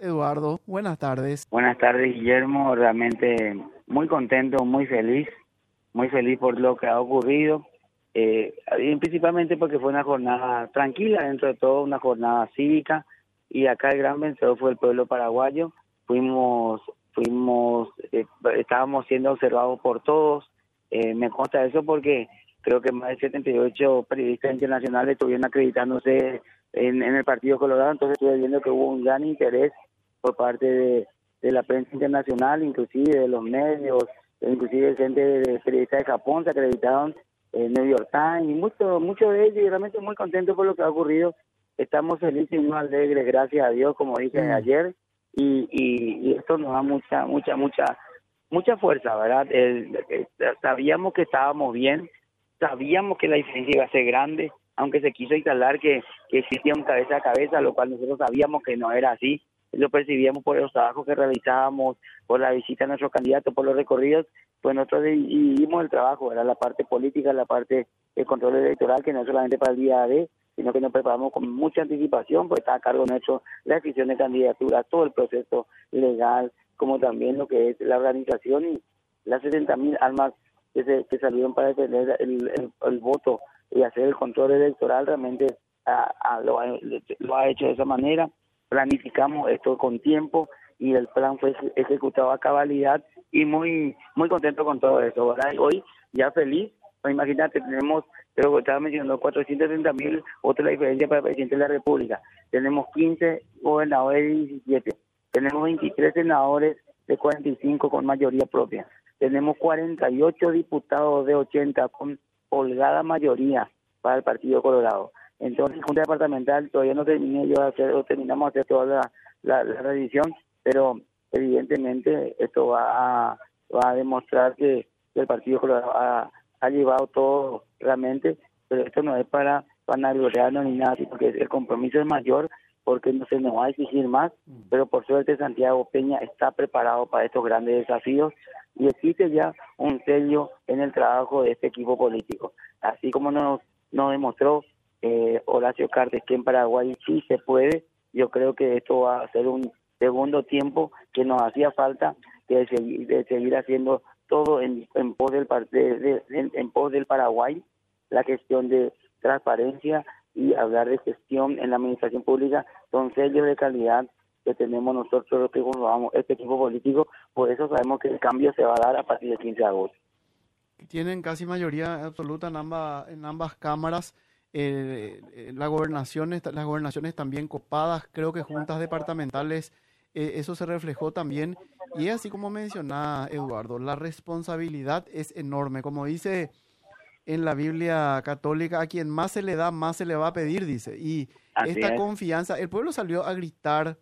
Eduardo. Buenas tardes. Buenas tardes, Guillermo. Realmente muy contento, muy feliz, muy feliz por lo que ha ocurrido. Eh, principalmente porque fue una jornada tranquila, dentro de todo una jornada cívica, y acá el gran vencedor fue el pueblo paraguayo. Fuimos, fuimos, eh, estábamos siendo observados por todos. Eh, me consta eso porque creo que más de 78 periodistas internacionales estuvieron acreditándose en, el Partido Colorado, entonces estuve viendo que hubo un gran interés por parte de, la prensa internacional, inclusive de los medios, inclusive gente de periodistas de Japón se acreditaron en New York Times y muchos mucho de ellos y realmente muy contentos por lo que ha ocurrido. Estamos felices y muy alegres, gracias a Dios, como dije mm. ayer, y, y, esto nos da mucha, mucha, mucha, mucha fuerza, ¿verdad? sabíamos que estábamos bien, sabíamos que la diferencia iba a ser grande, aunque se quiso instalar que, existía un cabeza a cabeza, lo cual nosotros sabíamos que no era así, lo percibíamos por los trabajos que realizábamos, por la visita a nuestros candidatos, por los recorridos, pues nosotros dividimos el trabajo, era la parte política, la parte de control electoral, que no solamente para el día de, sino que nos preparamos con mucha anticipación, pues está a cargo nuestro la decisión de candidatura, todo el proceso legal, como también lo que es la organización y las 60 mil almas que, se, que salieron para defender el voto y hacer el control electoral realmente lo, ha, hecho de esa manera. Planificamos esto con tiempo y el plan fue ejecutado a cabalidad y muy muy contento con todo eso. Hoy ya feliz, pues imagínate, tenemos, pero estaba mencionando, 430 mil otra diferencia para el presidente de la República. Tenemos 15 gobernadores de 17. Tenemos 23 senadores de 45 con mayoría propia. Tenemos 48 diputados de 80 con holgada mayoría para el Partido Colorado. Entonces, Junta Departamental todavía no terminé yo de hacer, o terminamos de hacer toda la, revisión, pero evidentemente esto va a, va a demostrar que, el Partido Colorado ha, llevado todo realmente, pero esto no es para vanagloriarnos ni nada, sino que el compromiso es mayor porque no se nos va a exigir más, mm. pero por suerte Santiago Peña está preparado para estos grandes desafíos y existe ya un sello en el trabajo de este equipo político. Así como nos, nos demostró eh, Horacio Cartes que en Paraguay sí se puede, yo creo que esto va a ser un segundo tiempo que nos hacía falta de seguir, de haciendo todo en, pos del en pos del Paraguay, la gestión de transparencia y hablar de gestión en la administración pública son sellos de calidad que tenemos nosotros los que formamos este equipo político, por eso sabemos que el cambio se va a dar a partir del 15 de agosto. Tienen casi mayoría absoluta en ambas cámaras. Eh, las gobernaciones, las gobernaciones también copadas, creo que juntas departamentales, eh, eso se reflejó también. Y así como mencionaba Eduardo, la responsabilidad es enorme. Como dice en la Biblia católica, a quien más se le da, más se le va a pedir, dice. Y esta confianza, el pueblo salió a gritar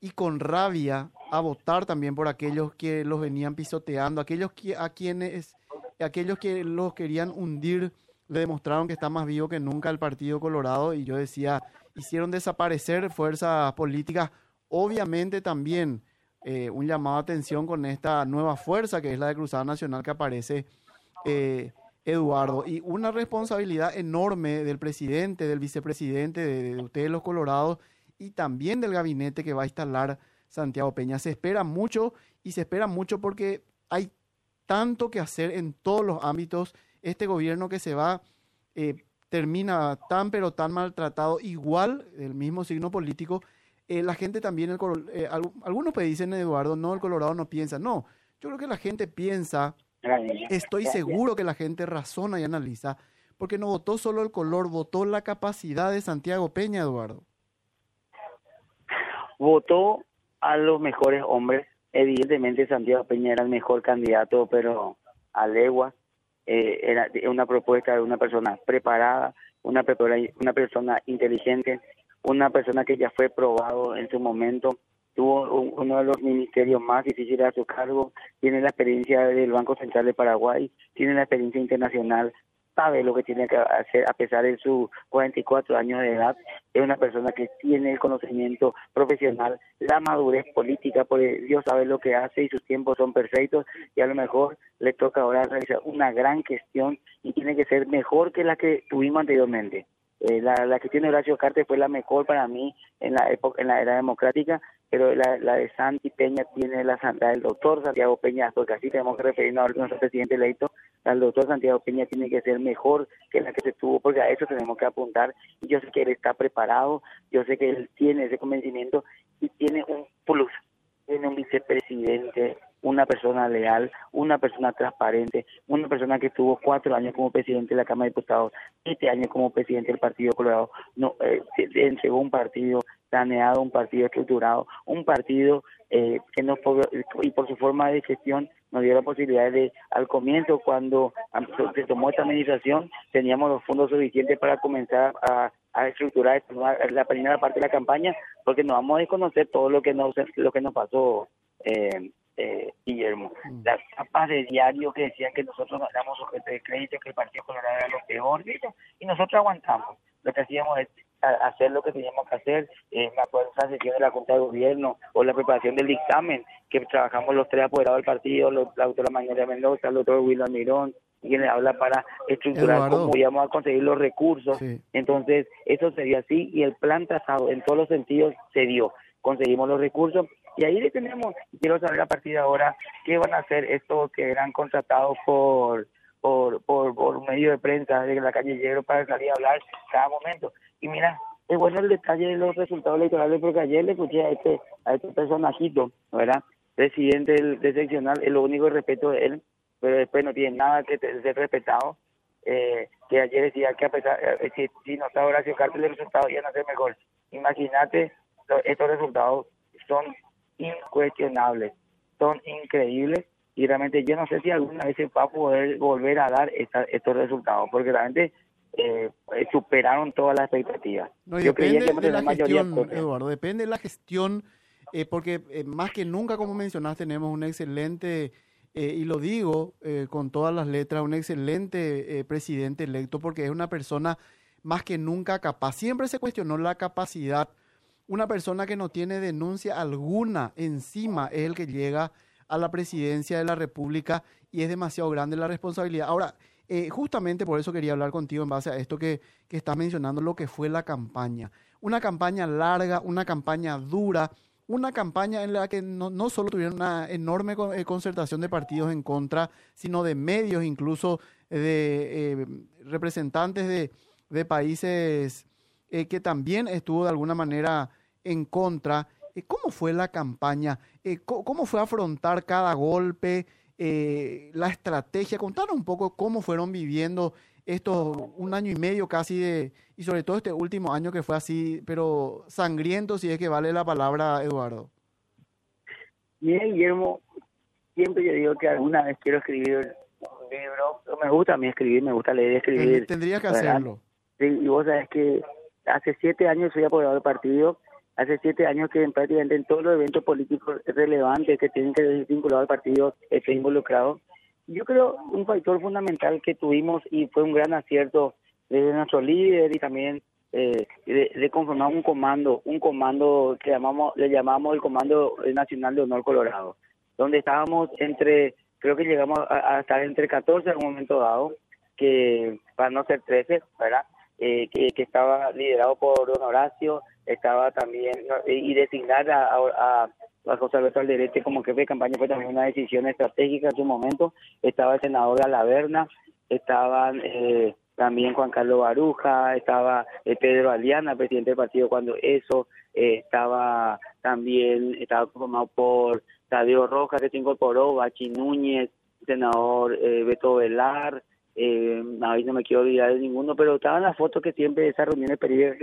y con rabia a votar también por aquellos que los venían pisoteando, aquellos que, a quienes, aquellos que los querían hundir, le demostraron que está más vivo que nunca el Partido Colorado y yo decía, hicieron desaparecer fuerzas políticas, obviamente también eh, un llamado a atención con esta nueva fuerza que es la de Cruzada Nacional que aparece. Eh, Eduardo, y una responsabilidad enorme del presidente, del vicepresidente, de, de ustedes los colorados, y también del gabinete que va a instalar Santiago Peña. Se espera mucho y se espera mucho porque hay tanto que hacer en todos los ámbitos. Este gobierno que se va eh, termina tan pero tan maltratado, igual del mismo signo político. Eh, la gente también, el, eh, algunos pues dicen, Eduardo, no, el Colorado no piensa. No, yo creo que la gente piensa, estoy seguro que la gente razona y analiza, porque no votó solo el color, votó la capacidad de Santiago Peña, Eduardo votó a los mejores hombres. Evidentemente Santiago Peña era el mejor candidato, pero a legua eh, era una propuesta de una persona preparada, una, una persona inteligente, una persona que ya fue probado en su momento, tuvo uno de los ministerios más difíciles a su cargo, tiene la experiencia del Banco Central de Paraguay, tiene la experiencia internacional, sabe lo que tiene que hacer a pesar de sus 44 años de edad. Es una persona que tiene el conocimiento profesional, la madurez política, porque Dios sabe lo que hace y sus tiempos son perfectos y a lo mejor le toca ahora realizar una gran gestión y tiene que ser mejor que la que tuvimos anteriormente. Eh, la, la gestión de Horacio Carte fue la mejor para mí en la época, en la era democrática, pero la, la de Santi Peña tiene la santa del doctor Santiago Peña, porque así tenemos que referirnos a nuestro presidente electo, el doctor Santiago Peña tiene que ser mejor que la que se tuvo, porque a eso tenemos que apuntar. Y yo sé que él está preparado, yo sé que él tiene ese convencimiento y tiene un plus, tiene un vicepresidente una persona leal, una persona transparente, una persona que estuvo cuatro años como presidente de la Cámara de Diputados, siete años como presidente del Partido Colorado, no, eh, entregó un partido saneado, un partido estructurado, un partido eh, que no y por su forma de gestión nos dio la posibilidad de, al comienzo, cuando se tomó esta administración, teníamos los fondos suficientes para comenzar a, estructurar la primera parte de la campaña, porque no vamos a desconocer todo lo que nos, lo que nos pasó. Eh, eh, Guillermo. Mm. Las capas de diario que decían que nosotros no éramos sujetos de crédito, que el Partido Colorado era lo peor, y nosotros aguantamos. Lo que hacíamos es hacer lo que teníamos que hacer, eh, me acuerdo de la sesión de la Junta de Gobierno o la preparación del dictamen, que trabajamos los tres apoderados del partido, la doctora Mañana Mendoza, el doctor William Mirón, quien le habla para estructurar cómo íbamos a conseguir los recursos. Entonces, eso sería así y el plan trazado en todos los sentidos se dio. Conseguimos los recursos y ahí le tenemos, quiero saber a partir de ahora qué van a hacer estos que eran contratados por por, por, por medio de prensa de la calle Llegro para salir a hablar cada momento. Y mira, es bueno el detalle de los resultados electorales porque ayer le escuché a este, a este personajito, ¿verdad? Presidente del, de seccional, es lo único respeto de él, pero después no tiene nada que ser respetado. Eh, que ayer decía que a pesar, eh, si, si no está Horacio Cartel, los resultados iban a ser mejor. Imagínate, estos resultados son incuestionables, son increíbles y realmente yo no sé si alguna vez se va a poder volver a dar estos resultados, porque realmente eh, superaron todas las expectativas. No, yo depende que de la gestión, Eduardo, depende de la gestión, eh, porque eh, más que nunca, como mencionaste, tenemos un excelente, y lo digo con todas las letras, un excelente presidente electo, porque es una persona más que nunca capaz. Siempre se cuestionó la capacidad una persona que no tiene denuncia alguna encima es el que llega a la presidencia de la República y es demasiado grande la responsabilidad. Ahora, eh, justamente por eso quería hablar contigo en base a esto que, que estás mencionando, lo que fue la campaña. Una campaña larga, una campaña dura, una campaña en la que no, no solo tuvieron una enorme eh, concertación de partidos en contra, sino de medios, incluso de eh, representantes de, de países eh, que también estuvo de alguna manera en contra. Eh, ¿Cómo fue la campaña? Eh, ¿Cómo fue afrontar cada golpe? la estrategia. Contanos un poco cómo fueron viviendo estos un año y medio casi de, y sobre todo este último año que fue así, pero sangriento, si es que vale la palabra, Eduardo. Mira, Guillermo, siempre yo digo que alguna vez quiero escribir un libro. Me gusta a mí escribir, me gusta leer y escribir. Tendrías que hacerlo. Sí, y vos sabés que hace siete años soy apoyado del partido, hace siete años que prácticamente en todos los eventos políticos relevantes que tienen que ser vinculados al partido estoy involucrado. Yo creo un factor fundamental que tuvimos y fue un gran acierto de nuestro líder y también eh, de, conformar un comando, un comando que llamamos, le llamamos el Comando Nacional de Honor Colorado, donde estábamos entre, creo que llegamos a, a estar entre 14 en un momento dado, que para no ser 13, ¿verdad? Eh, que, que, estaba liderado por don Horacio, estaba también, y designar a, José Alberto Alderete como jefe de campaña fue también una decisión estratégica en su momento, estaba el senador Alaverna, estaban eh, también Juan Carlos Baruja, estaba eh, Pedro Aliana, presidente del partido cuando eso, eh, estaba también, estaba conformado por Tadeo Rojas que se incorporó, Bachi Núñez, senador eh, Beto Velar, eh, no me quiero olvidar de ninguno, pero estaban las fotos que siempre de esas reuniones periódicas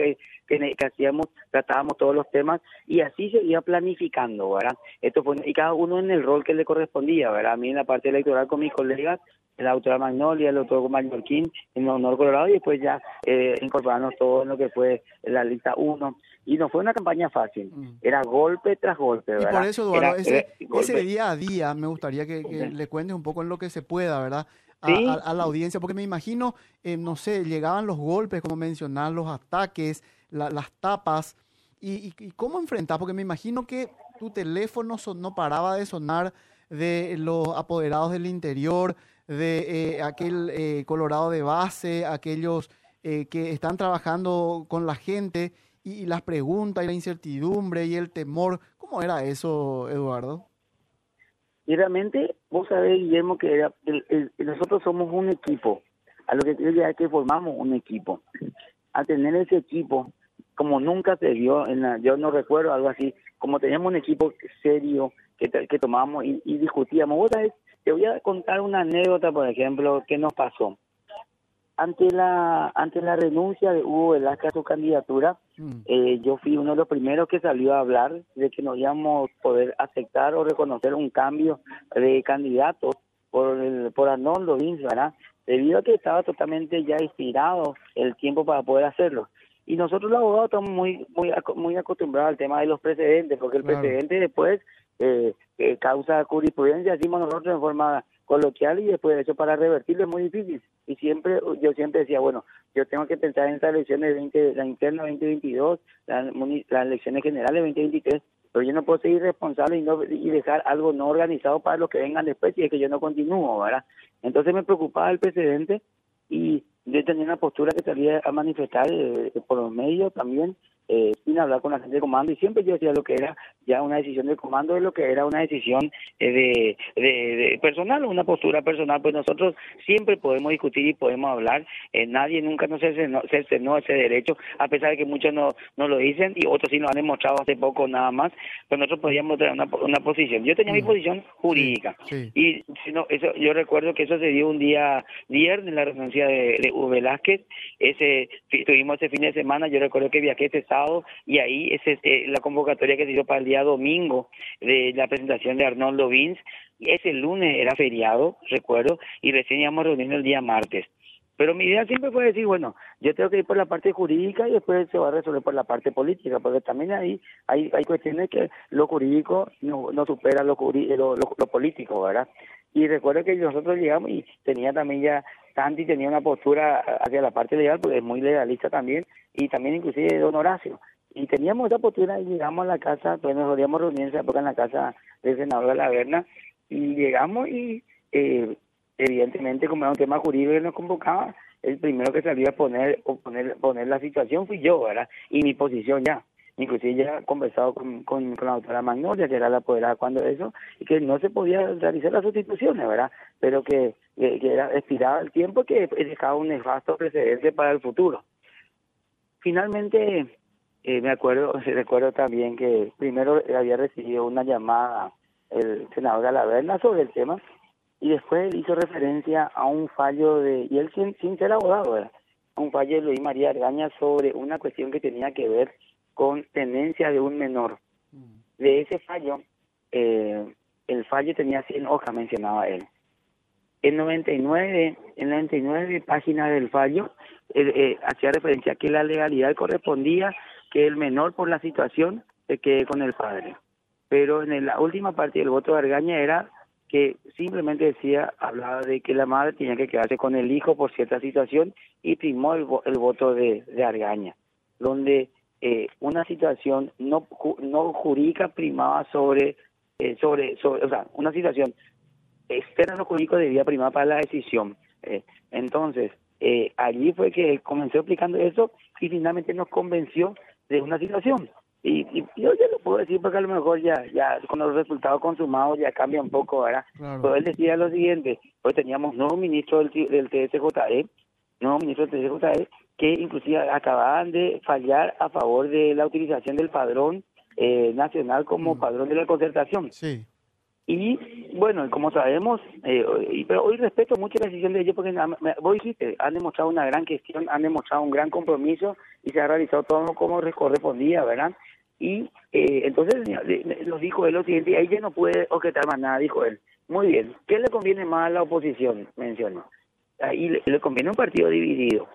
que, que, hacíamos, tratábamos todos los temas y así se iba planificando, ¿verdad? Esto fue, y cada uno en el rol que le correspondía, ¿verdad? A mí en la parte electoral con mis colegas, la doctora Magnolia, el doctor Mallorquín, en Honor Colorado y después ya eh, incorporarnos todo en lo que fue la lista 1. Y no fue una campaña fácil, mm. era golpe tras golpe, ¿verdad? Y por eso, Eduardo, ese, ese, día a día me gustaría que, le cuentes un poco en lo que se pueda, ¿verdad? A, la audiencia, porque me imagino, eh, no sé, llegaban los golpes, como mencionar, los ataques, las tapas, y, cómo enfrentar, porque me imagino que tu teléfono no paraba de sonar de los apoderados del interior, de eh, aquel eh, Colorado de base, aquellos eh, que están trabajando con la gente y, las preguntas y la incertidumbre y el temor. ¿Cómo era eso, Eduardo? Y vos sabés, Guillermo, que era, nosotros somos un equipo. A lo que quiero es que formamos un equipo. A tener ese equipo, como nunca se dio, en la, yo no recuerdo algo así, como teníamos un equipo serio que, que tomábamos y, y discutíamos. Vos sabés, te voy a contar una anécdota, por ejemplo, que nos pasó ante la ante la renuncia de Hugo Velázquez a su candidatura, mm. eh, yo fui uno de los primeros que salió a hablar de que no íbamos a poder aceptar o reconocer un cambio de candidato por el, por Arnoldo Vince, ¿verdad? Debido a que estaba totalmente ya inspirado el tiempo para poder hacerlo. Y nosotros los abogados estamos muy muy muy acostumbrados al tema de los precedentes, porque el precedente después eh, eh, causa jurisprudencia, decimos nosotros en forma coloquial y después de eso para revertirlo es muy difícil. Y siempre, yo siempre decía, bueno, yo tengo que pensar en estas elecciones, 20, la interna 2022, las, las elecciones generales 2023, pero yo no puedo seguir responsable y, no, y dejar algo no organizado para los que vengan después y es que yo no continúo, ¿verdad? Entonces me preocupaba el precedente y yo tenía una postura que salía a manifestar eh, por los medios también eh, sin hablar con la gente de comando y siempre yo decía lo que era ya una decisión del comando de lo que era una decisión eh, de, de, personal o una postura personal. Pues nosotros siempre podemos discutir y podemos hablar eh, nadie nunca nos cercenó, cercenó ese derecho a pesar de que muchos no, no lo dicen y otros sí lo han demostrado hace poco nada más pero nosotros podíamos tener una, una posición. Yo tenía mi posición jurídica y si no, eso yo recuerdo que eso se dio un día viernes en la renuncia de, de Velázquez ese tuvimos ese fin de semana yo recuerdo que viajé y ahí es eh, la convocatoria que se dio para el día domingo de la presentación de Arnoldo Vins. Ese lunes era feriado, recuerdo, y recién íbamos reuniendo el día martes. Pero mi idea siempre fue decir, bueno, yo tengo que ir por la parte jurídica y después se va a resolver por la parte política, porque también ahí hay, hay cuestiones que lo jurídico no, no supera lo, lo, lo, político, ¿verdad? Y recuerdo que nosotros llegamos y tenía también ya Santi tenía una postura hacia la parte legal, porque es muy legalista también, y también inclusive don Horacio. Y teníamos esa postura y llegamos a la casa, pues nos podíamos reunir en esa época en la casa del senador de la Verna, y llegamos y eh, evidentemente como era un tema jurídico que nos convocaba, el primero que salió a poner, o poner, poner la situación fui yo, ¿verdad? Y mi posición ya inclusive ya conversado con, con, la doctora Magnolia, que era la apoderada cuando eso, y que no se podía realizar las sustituciones, ¿verdad? Pero que, que, era expirado el tiempo que dejaba un nefasto precedente para el futuro. Finalmente, eh, me acuerdo, recuerdo también que primero había recibido una llamada el senador Galaverna sobre el tema, y después hizo referencia a un fallo de, y él sin, sin ser abogado, ¿verdad? un fallo de Luis María Argaña sobre una cuestión que tenía que ver con tenencia de un menor. Mm. De ese fallo, eh, el fallo tenía 100 hojas, mencionaba él. En 99, en 99 páginas del fallo, eh, eh, hacía referencia a que la legalidad correspondía que el menor por la situación se quede con el padre. Pero en la última parte del voto de Argaña era que simplemente decía, hablaba de que la madre tenía que quedarse con el hijo por cierta situación y primó el, el voto de, de Argaña, donde eh, una situación no no jurídica primaba sobre eh, sobre sobre o sea una situación externa a lo jurídico debía primar para la decisión eh, entonces eh, allí fue que comenzó explicando eso y finalmente nos convenció de una situación. Y, yo ya lo puedo decir porque a lo mejor ya ya con los resultados consumados ya cambia un poco ahora pero él decía lo siguiente pues teníamos nuevo ministro del, del TSJE nuevo ministro del TSJE que inclusive acababan de fallar a favor de la utilización del padrón eh, nacional como mm. padrón de la concertación. Sí. Y bueno, como sabemos, eh, pero hoy respeto mucho la decisión de ellos porque vos dijiste, han demostrado una gran gestión, han demostrado un gran compromiso y se ha realizado todo como correspondía, ¿verdad? Y eh, entonces nos dijo él lo siguiente, y ahí ya no puede objetar más nada, dijo él. Muy bien, ¿qué le conviene más a la oposición? Mencionó. Ahí le, le conviene un partido dividido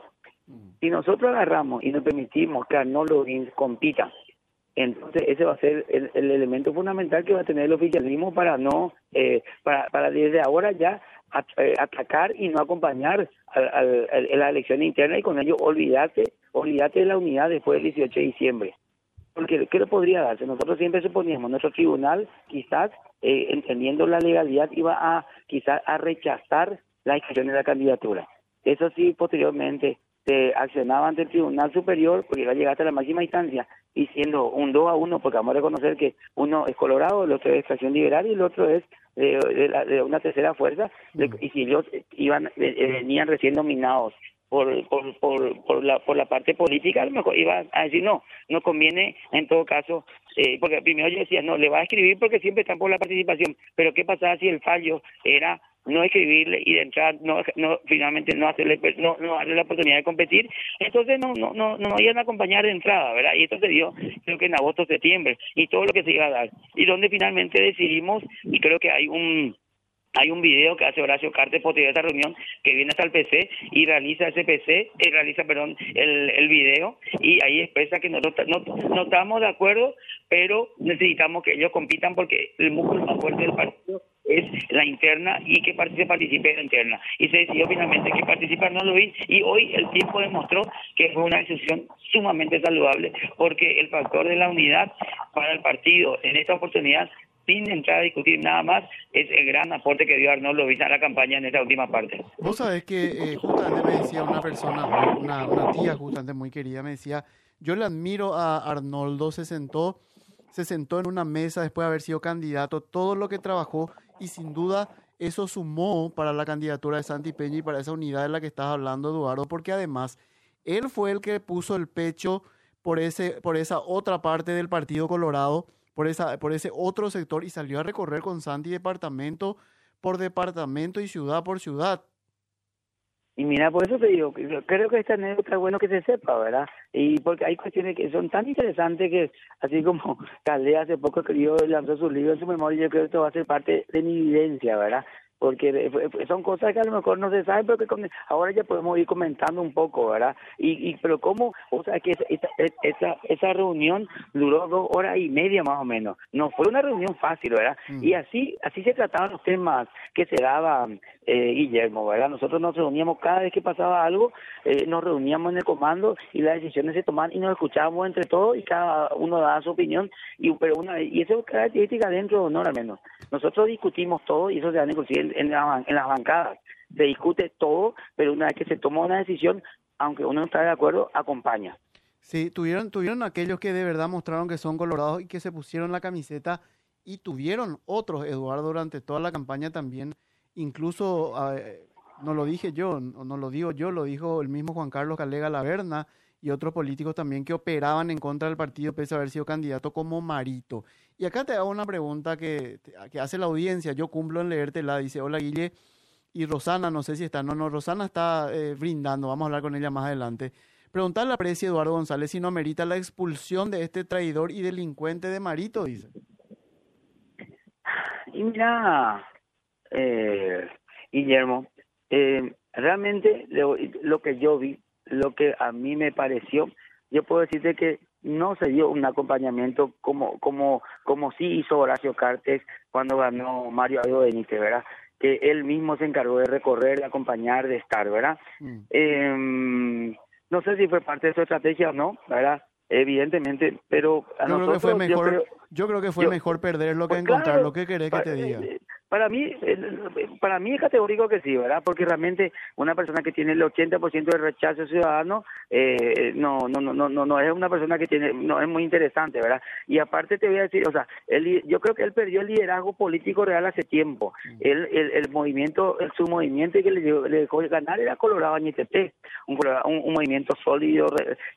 si nosotros agarramos y nos permitimos que Arnoldo compita, entonces ese va a ser el, elemento fundamental que va a tener el oficialismo para no, eh, para, para desde ahora ya eh, atacar y no acompañar al, la elección interna y con ello olvidarte, olvidarte de la unidad después del 18 de diciembre. Porque, ¿qué le podría darse? Nosotros siempre suponíamos, nuestro tribunal quizás, eh, entendiendo la legalidad, iba a quizás a rechazar la inscripción de la candidatura. Eso sí, posteriormente, se accionaba ante el Tribunal Superior porque iba a llegar hasta la máxima instancia y siendo un 2 a 1, porque vamos a reconocer que uno es Colorado, el otro es Estación Liberal y el otro es de, una tercera fuerza, y si ellos iban venían recién nominados por, por, por, por, la, por la parte política, a lo mejor iba a decir no, no conviene en todo caso, eh, porque primero yo decía, no, le va a escribir porque siempre están por la participación, pero ¿qué pasaba si el fallo era no escribirle y de entrar no, no finalmente no hacerle no, no darle la oportunidad de competir entonces no no no no iban a acompañar de entrada verdad y esto se dio creo que en agosto septiembre y todo lo que se iba a dar y donde finalmente decidimos y creo que hay un hay un video que hace Horacio Cartes posterior a esta reunión que viene hasta el PC y realiza ese PC, y realiza, perdón, el, el video y ahí expresa que nosotros no, no estamos de acuerdo, pero necesitamos que ellos compitan porque el músculo más fuerte del partido es la interna y que se participe en la interna. Y se decidió finalmente que participar no lo vi y hoy el tiempo demostró que fue una decisión sumamente saludable porque el factor de la unidad para el partido en esta oportunidad sin entrar a discutir nada más, es el gran aporte que dio Arnoldo a la campaña en esta última parte. Vos sabés que eh, justamente me decía una persona, una, una tía justamente muy querida, me decía, yo le admiro a Arnoldo, se sentó, se sentó en una mesa después de haber sido candidato, todo lo que trabajó y sin duda eso sumó para la candidatura de Santi Peña y para esa unidad de la que estás hablando, Eduardo, porque además él fue el que puso el pecho por, ese, por esa otra parte del Partido Colorado por, esa, por ese otro sector y salió a recorrer con Santi departamento por departamento y ciudad por ciudad. Y mira, por eso te digo, creo que esta anécdota es bueno que se sepa, ¿verdad? Y porque hay cuestiones que son tan interesantes que, así como Calde hace poco escribió, lanzó su libro en su memoria, yo creo que esto va a ser parte de mi evidencia, ¿verdad? Porque son cosas que a lo mejor no se saben, pero que ahora ya podemos ir comentando un poco, ¿verdad? Y, y pero cómo, o sea, que esa, esa, esa reunión duró dos horas y media más o menos, no fue una reunión fácil, ¿verdad? Mm. Y así así se trataban los temas que se daban, eh, Guillermo, ¿verdad? Nosotros nos reuníamos cada vez que pasaba algo, eh, nos reuníamos en el comando y las decisiones se tomaban y nos escuchábamos entre todos y cada uno daba su opinión, y pero una y eso es característica dentro, no al menos. Nosotros discutimos todo y eso se da inclusive en, las bancadas. Se discute todo, pero una vez que se toma una decisión, aunque uno no está de acuerdo, acompaña. Sí, tuvieron, tuvieron aquellos que de verdad mostraron que son colorados y que se pusieron la camiseta y tuvieron otros, Eduardo, durante toda la campaña también, incluso, no lo dije yo, no lo digo yo, lo dijo el mismo Juan Carlos Calega Laverna y otros políticos también que operaban en contra del partido pese a haber sido candidato como Marito. Y acá te hago una pregunta que, que hace la audiencia. Yo cumplo en leértela. Dice, hola Guille. Y Rosana, no sé si está. No, no, Rosana está eh, brindando. Vamos a hablar con ella más adelante. Preguntarle a Preci Eduardo González si no merita la expulsión de este traidor y delincuente de Marito, dice. Y mira, eh, Guillermo, eh, realmente lo que yo vi, lo que a mí me pareció, yo puedo decirte que no se dio un acompañamiento como como como sí hizo Horacio Cartes cuando ganó Mario Aldo Benítez, ¿verdad? Que él mismo se encargó de recorrer, de acompañar, de estar, ¿verdad? Mm. Eh, no sé si fue parte de su estrategia o no, ¿verdad? Evidentemente, pero a yo creo que fue mejor, yo creo, que fue mejor perderlo que pues encontrar lo que querés que te diga. Para mí, para mí es categórico que sí, ¿verdad? Porque realmente una persona que tiene el 80% de rechazo ciudadano eh, no, no, no, no, no es una persona que tiene, no es muy interesante, ¿verdad? Y aparte te voy a decir, o sea, él, yo creo que él perdió el liderazgo político real hace tiempo. Mm. el, el movimiento, su movimiento que le, le dejó ganar era Colorado Añetepec, un, un, movimiento sólido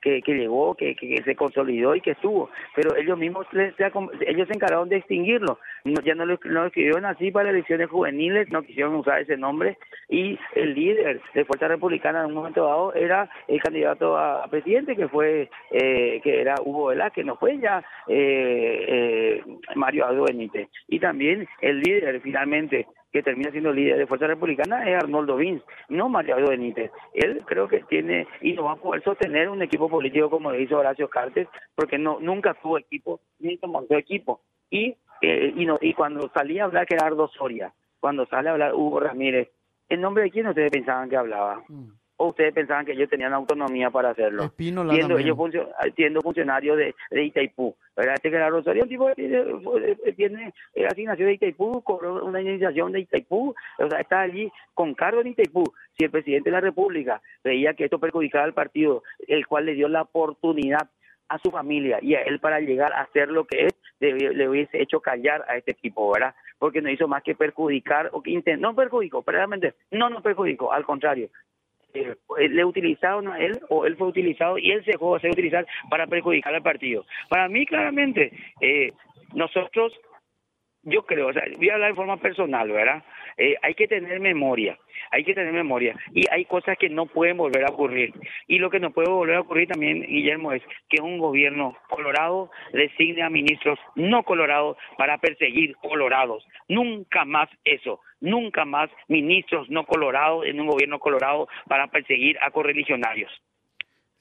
que, que llegó, que, que, se consolidó y que estuvo. Pero ellos mismos, ellos se encargaron de extinguirlo. ya no lo, no lo escribieron así para elecciones juveniles, no quisieron usar ese nombre, y el líder de Fuerza Republicana en un momento dado era el candidato a, presidente, que fue, eh, que era Hugo Vela, que no fue ya eh, eh, Mario Aldo Benítez. Y también el líder finalmente que termina siendo líder de Fuerza Republicana es Arnoldo Vins, no Mario Benítez. Él creo que tiene y no va a poder sostener un equipo político como lo hizo Horacio Cartes, porque no nunca tuvo equipo ni tomó equipo. Y eh, y, no, y cuando salía a hablar Gerardo Soria, cuando sale a hablar Hugo Ramírez, ¿en nombre de quién ustedes pensaban que hablaba? Mm. o ustedes pensaban que ellos tenían autonomía para hacerlo. siendo ellos siendo funcionarios de, de Itaipú. ¿verdad? Este que era Rosario, un tipo tiene, tiene asignación de Itaipú, cobró una iniciación de Itaipú, o sea, está allí con cargo en Itaipú. Si el presidente de la República veía que esto perjudicaba al partido, el cual le dio la oportunidad a su familia y a él para llegar a ser lo que es, le, hubiese hecho callar a este equipo, ¿verdad? Porque no hizo más que perjudicar, o que intentó, no perjudicó, realmente no nos perjudicó, al contrario, eh, le utilizaron a él o él fue utilizado y él se dejó de ser utilizar para perjudicar al partido. Para mí, claramente, eh, nosotros, yo creo, o sea, voy a hablar de forma personal, ¿verdad? Eh, hay que tener memoria, hay que tener memoria. Y hay cosas que no pueden volver a ocurrir. Y lo que no puede volver a ocurrir también, Guillermo, es que un gobierno colorado designe a ministros no colorados para perseguir colorados. Nunca más eso. Nunca más ministros no colorados en un gobierno colorado para perseguir a correligionarios.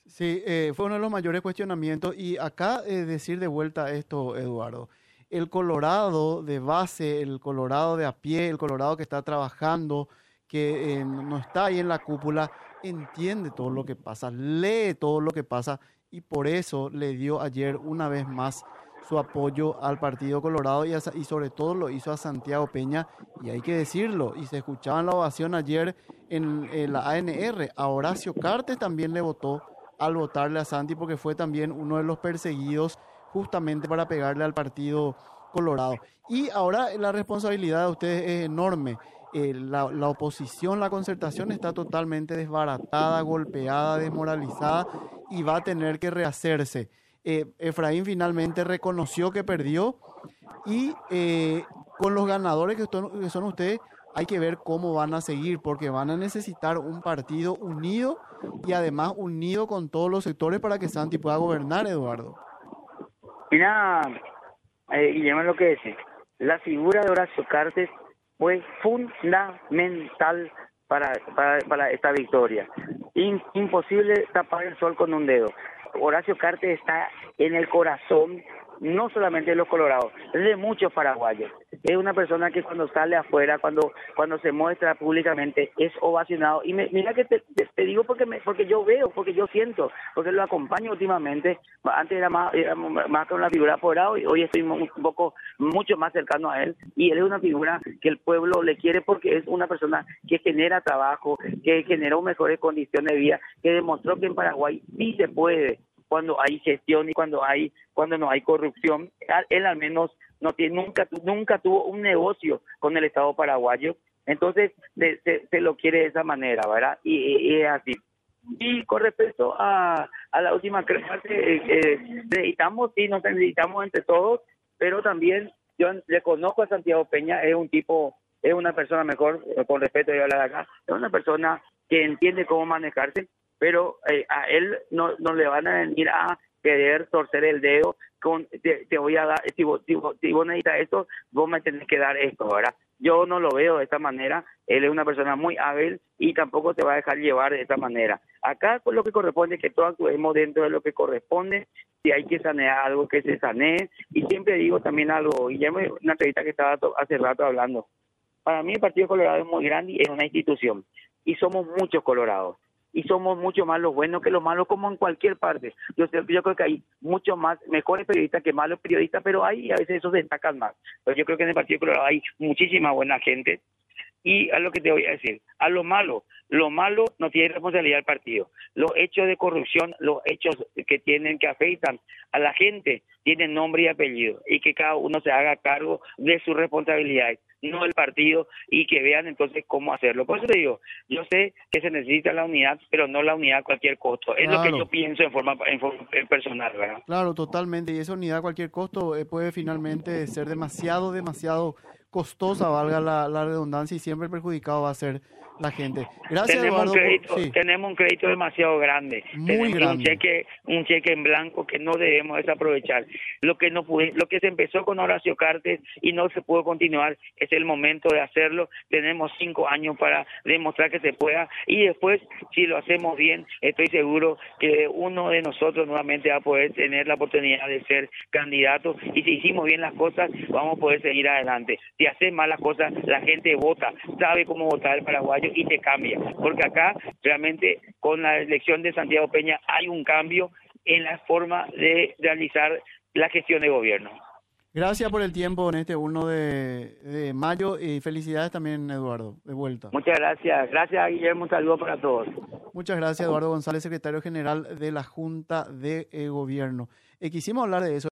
Sí, eh, fue uno de los mayores cuestionamientos. Y acá eh, decir de vuelta esto, Eduardo el Colorado de base, el Colorado de a pie, el Colorado que está trabajando, que eh, no está ahí en la cúpula, entiende todo lo que pasa, lee todo lo que pasa y por eso le dio ayer una vez más su apoyo al Partido Colorado y, y sobre todo lo hizo a Santiago Peña y hay que decirlo, y se escuchaba en la ovación ayer en, en la ANR, a Horacio Cartes también le votó al votarle a Santi porque fue también uno de los perseguidos justamente para pegarle al partido colorado. Y ahora la responsabilidad de ustedes es enorme. Eh, la, oposición, la concertación está totalmente desbaratada, golpeada, desmoralizada y va a tener que rehacerse. Eh, Efraín finalmente reconoció que perdió y eh, con los ganadores que, que son ustedes hay que ver cómo van a seguir porque van a necesitar un partido unido y además unido con todos los sectores para que Santi pueda gobernar, Eduardo. Mira, eh, Guillermo, lo que dice, la figura de Horacio Cartes fue fundamental para, para, para esta victoria. imposible tapar el sol con un dedo. Horacio Cartes está en el corazón no solamente de los colorados, de muchos paraguayos. Es una persona que cuando sale afuera, cuando cuando se muestra públicamente, es ovacionado. Y mira que te, digo porque me, porque yo veo, porque yo siento, porque lo acompaño últimamente. Antes era más, era más con una figura apoderado y hoy estoy un poco, mucho más cercano a él. Y él es una figura que el pueblo le quiere porque es una persona que genera trabajo, que generó mejores condiciones de vida, que demostró que en Paraguay sí se puede cuando hay gestión y cuando hay cuando no hay corrupción. Él al menos no tiene nunca nunca tuvo un negocio con el Estado paraguayo, entonces se, lo quiere de esa manera, ¿verdad? Y, es así. Y con respecto a, a la última parte, eh, eh, necesitamos, sí, nos necesitamos entre todos, pero también yo le conozco a Santiago Peña, es un tipo, es una persona mejor, con respeto de hablar acá, es una persona que entiende cómo manejarse, pero eh, a él no, no le van a venir a querer torcer el dedo con te, voy a dar si vos, si, vos, necesitas esto vos me tenés que dar esto ¿verdad? yo no lo veo de esta manera él es una persona muy hábil y tampoco te va a dejar llevar de esta manera. Acá con lo que corresponde que todos actuemos dentro de lo que corresponde si hay que sanear algo que se sanee. Y siempre digo también algo y ya me una entrevista que estaba hace rato hablando. Para mí el Partido Colorado es muy grande y es una institución y somos muchos colorados y somos mucho más los buenos que los malos como en cualquier parte. Yo, yo creo que hay mucho más mejores periodistas que malos periodistas, pero hay a veces esos destacan más. Pero yo creo que en el Partido Colorado hay muchísima buena gente. Y a lo que te voy a decir, a lo malo, lo malo no tiene responsabilidad el partido. Los hechos de corrupción, los hechos que tienen que afectan a la gente, tienen nombre y apellido. Y que cada uno se haga cargo de sus responsabilidades no el partido y que vean entonces cómo hacerlo. Por eso te digo, yo sé que se necesita la unidad, pero no la unidad a cualquier costo. Es lo que yo pienso en forma, en personal, ¿verdad? Claro, totalmente. Y esa unidad a cualquier costo eh, puede finalmente ser demasiado, demasiado costosa, valga la, la redundancia, y siempre perjudicado va a ser la gente. Gracias, tenemos Eduardo. Un crédito, Tenemos un crédito demasiado grande. Muy grande. Un cheque, un cheque en blanco que no debemos desaprovechar. Lo que no lo que se empezó con Horacio Cartes y no se pudo continuar es el momento de hacerlo. Tenemos cinco años para demostrar que se pueda y después, si lo hacemos bien, estoy seguro que uno de nosotros nuevamente va a poder tener la oportunidad de ser candidato y si hicimos bien las cosas, vamos a poder seguir adelante. Si hacemos mal las cosas, la gente vota, sabe cómo votar el paraguayo y te cambia. Porque acá realmente con la elección de Santiago Peña hay un cambio en la forma de realizar la gestión de gobierno. Gracias por el tiempo en este 1 de, mayo y felicidades también, Eduardo, de vuelta. Muchas gracias. Gracias, Guillermo. Un saludo para todos. Muchas gracias, Eduardo González, secretario general de la Junta de eh, Gobierno. Eh, quisimos hablar de eso.